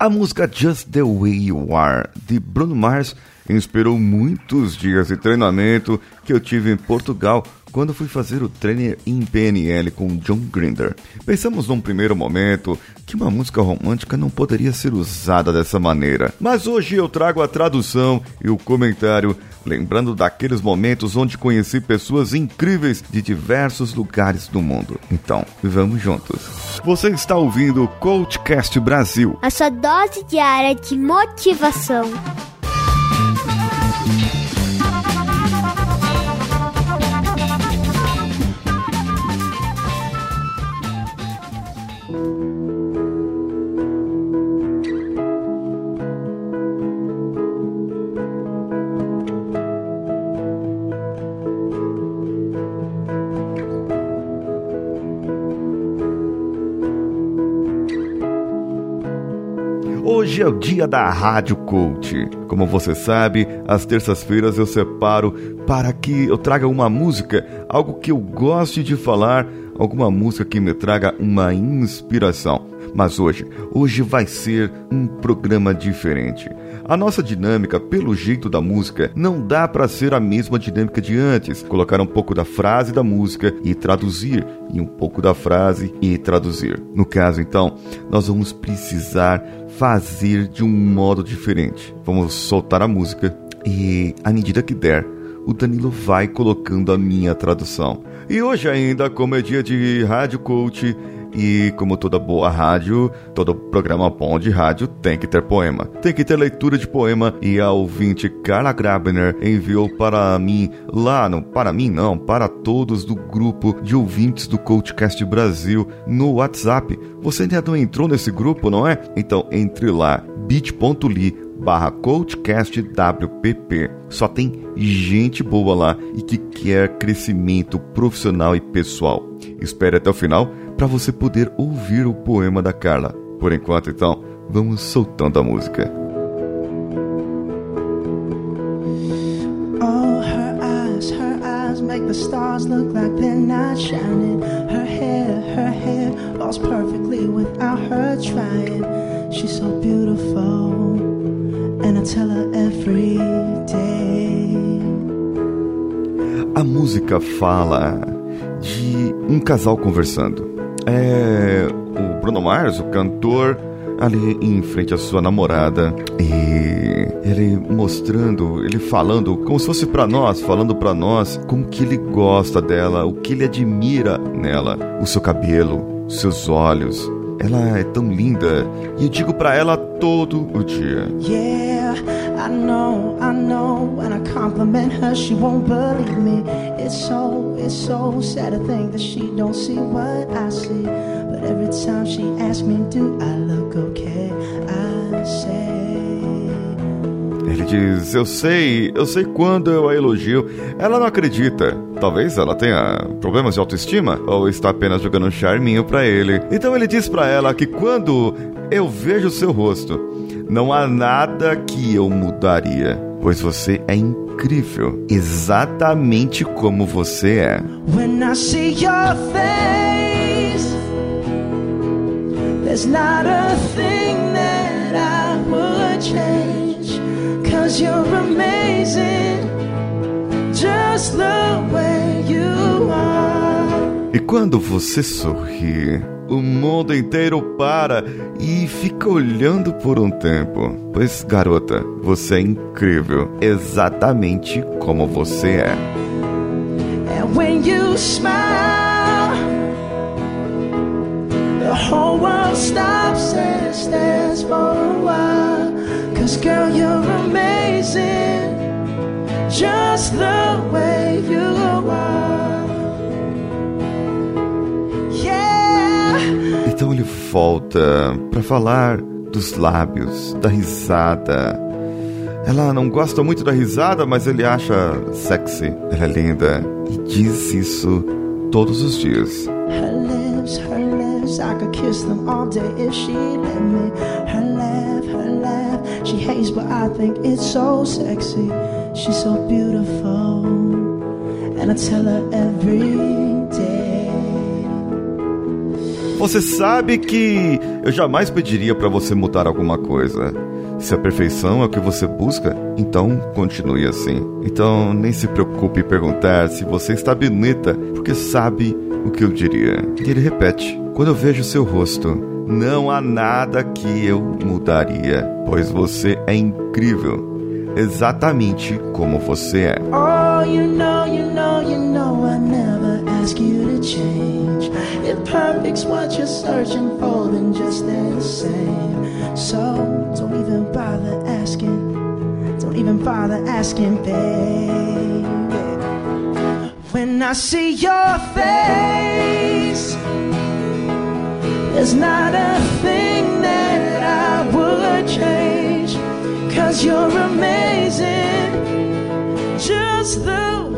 A música Just the Way You Are, de Bruno Mars, inspirou muitos dias de treinamento que eu tive em Portugal quando fui fazer o trainer em PNL com John Grinder. Pensamos num primeiro momento que uma música romântica não poderia ser usada dessa maneira, mas hoje eu trago a tradução e o comentário lembrando daqueles momentos onde conheci pessoas incríveis de diversos lugares do mundo. Então, vamos juntos. Você está ouvindo o Coachcast Brasil a sua dose diária de motivação. Hoje é o dia da Rádio Coach. Como você sabe, às terças-feiras eu separo para que eu traga uma música, algo que eu goste de falar, alguma música que me traga uma inspiração. Mas hoje, hoje vai ser um programa diferente. A nossa dinâmica, pelo jeito da música, não dá para ser a mesma dinâmica de antes. Colocar um pouco da frase da música e traduzir, e um pouco da frase e traduzir. No caso, então, nós vamos precisar fazer de um modo diferente. Vamos soltar a música e, à medida que der, o Danilo vai colocando a minha tradução. E hoje ainda, como é dia de Rádio Coach, e como toda boa rádio, todo programa bom de rádio tem que ter poema. Tem que ter leitura de poema e a ouvinte Carla Grabner enviou para mim lá, não para mim não, para todos do grupo de ouvintes do Coachcast Brasil no WhatsApp. Você ainda não entrou nesse grupo, não é? Então entre lá, bit.ly barra coachcastwpp. Só tem gente boa lá e que quer crescimento profissional e pessoal. Espere até o final para você poder ouvir o poema da Carla. Por enquanto, então, vamos soltando a música. Oh, her eyes, her eyes make the stars look like they're not shining. Her hair, her hair falls perfectly without her trying. She's so beautiful, and I tell her every day. A música fala de um casal conversando. É o Bruno Mars, o cantor, ali em frente à sua namorada e ele mostrando, ele falando como se fosse para nós, falando para nós como que ele gosta dela, o que ele admira nela, o seu cabelo, seus olhos. Ela é tão linda e eu digo para ela todo o dia. Yeah, I know, I know. When I compliment her, she won't believe me. It's so, it's so sad to think that she don't see what I see. But every time she asks me, do I look okay? I say. Ele diz: Eu sei, eu sei quando eu a elogio. Ela não acredita. Talvez ela tenha problemas de autoestima ou está apenas jogando um charminho para ele. Então ele diz para ela que quando eu vejo seu rosto, não há nada que eu mudaria, pois você é incrível, exatamente como você é. When I see your face, there's not a thing that I would change. Cause you're amazing, just the way you are. E quando você sorri, o mundo inteiro para e fica olhando por um tempo. Pois, garota, você é incrível, exatamente como você é. And when you smile, the whole world stops and stares for a while. Cause girl, you're amazing, just the Volta para falar dos lábios, da risada. Ela não gosta muito da risada, mas ele acha sexy. Ela é linda e diz isso todos os dias. Her lips, her lips, I could kiss them all day if she let me. Her laugh, her laugh, she hates, but I think it's so sexy. She's so beautiful, and I tell her every day. Você sabe que eu jamais pediria para você mudar alguma coisa. Se a perfeição é o que você busca, então continue assim. Então nem se preocupe em perguntar se você está bonita, porque sabe o que eu diria. E ele repete: Quando eu vejo seu rosto, não há nada que eu mudaria, pois você é incrível, exatamente como você é. Oh, you know, you know, you know, If perfect's what you're searching for, then just stay the same. So don't even bother asking. Don't even bother asking, baby. When I see your face, there's not a thing that I would change. Cause you're amazing, just the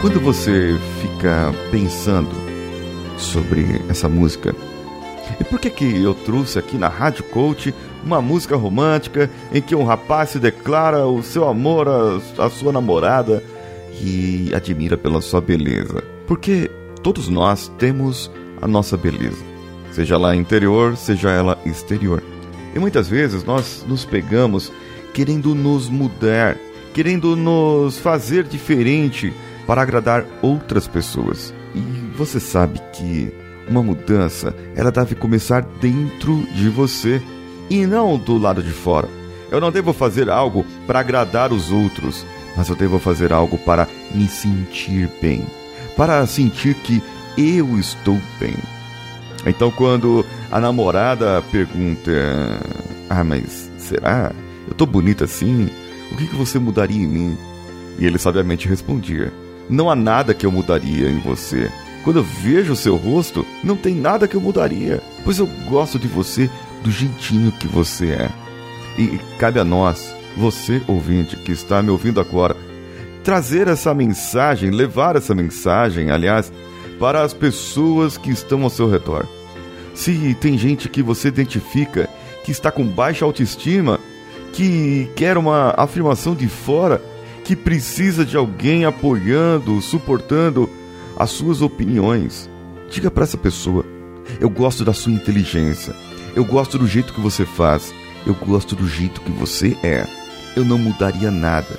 Quando você fica pensando sobre essa música, e por que que eu trouxe aqui na Rádio Coach uma música romântica em que um rapaz se declara o seu amor à, sua namorada e admira pela sua beleza? Porque todos nós temos a nossa beleza, seja ela interior, seja ela exterior. E muitas vezes nós nos pegamos querendo nos mudar, querendo nos fazer diferente para agradar outras pessoas. E você sabe que uma mudança, ela deve começar dentro de você e não do lado de fora. Eu não devo fazer algo para agradar os outros, mas eu devo fazer algo para me sentir bem, para sentir que eu estou bem. Então, quando a namorada pergunta: Ah, mas será? Eu tô bonita assim? O que, que você mudaria em mim? E ele sabiamente respondia: Não há nada que eu mudaria em você. Quando eu vejo o seu rosto, não tem nada que eu mudaria, pois eu gosto de você do jeitinho que você é. E cabe a nós, você ouvinte que está me ouvindo agora, trazer essa mensagem, levar essa mensagem, aliás, para as pessoas que estão ao seu redor. Se tem gente que você identifica que está com baixa autoestima, que quer uma afirmação de fora, que precisa de alguém apoiando, suportando as suas opiniões, diga para essa pessoa: eu gosto da sua inteligência, eu gosto do jeito que você faz, eu gosto do jeito que você é. Eu não mudaria nada,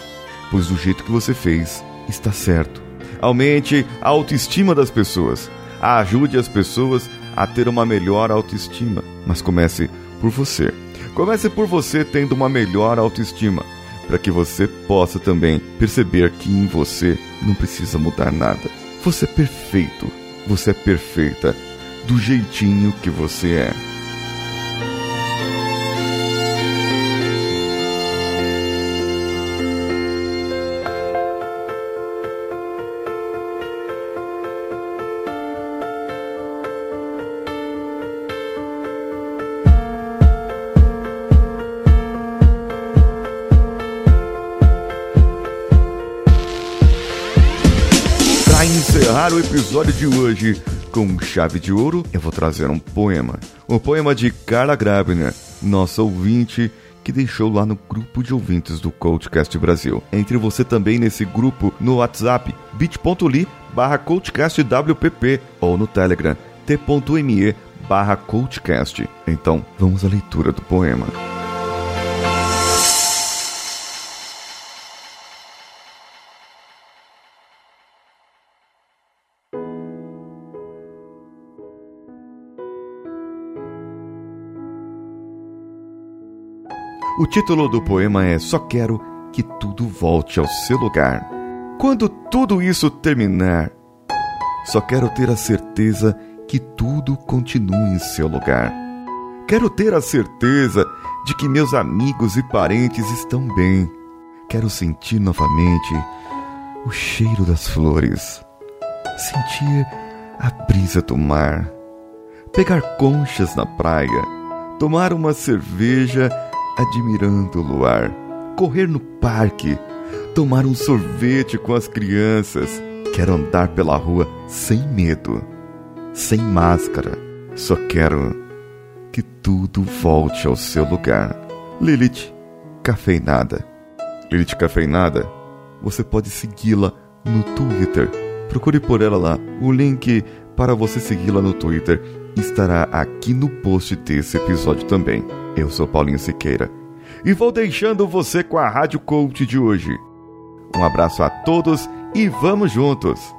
pois o jeito que você fez está certo. Aumente a autoestima das pessoas. Ajude as pessoas a ter uma melhor autoestima, mas comece por você. Comece por você tendo uma melhor autoestima, para que você possa também perceber que em você não precisa mudar nada. Você é perfeito, você é perfeita, do jeitinho que você é. Encerrar o episódio de hoje com chave de ouro, eu vou trazer um poema. Um poema de Carla Grabner, nossa ouvinte que deixou lá no grupo de ouvintes do Coachcast Brasil. Entre você também nesse grupo no WhatsApp bit.ly barra coachcastwpp ou no Telegram t.me barra coachcast. Então, vamos à leitura do poema. O título do poema é Só Quero que Tudo Volte ao Seu Lugar. Quando tudo isso terminar, só quero ter a certeza que tudo continue em seu lugar. Quero ter a certeza de que meus amigos e parentes estão bem. Quero sentir novamente o cheiro das flores, sentir a brisa do mar. pegar conchas na praia, tomar uma cerveja admirando o luar, correr no parque, tomar um sorvete com as crianças. Quero andar pela rua sem medo, sem máscara. Só quero que tudo volte ao seu lugar. Lilith Cafeinada. Lilith Cafeinada, você pode segui-la no Twitter. Procure por ela lá. O link para você segui-la no Twitter estará aqui no post desse episódio também. Eu sou Paulinho Siqueira e vou deixando você com a Rádio Coach de hoje. Um abraço a todos e vamos juntos!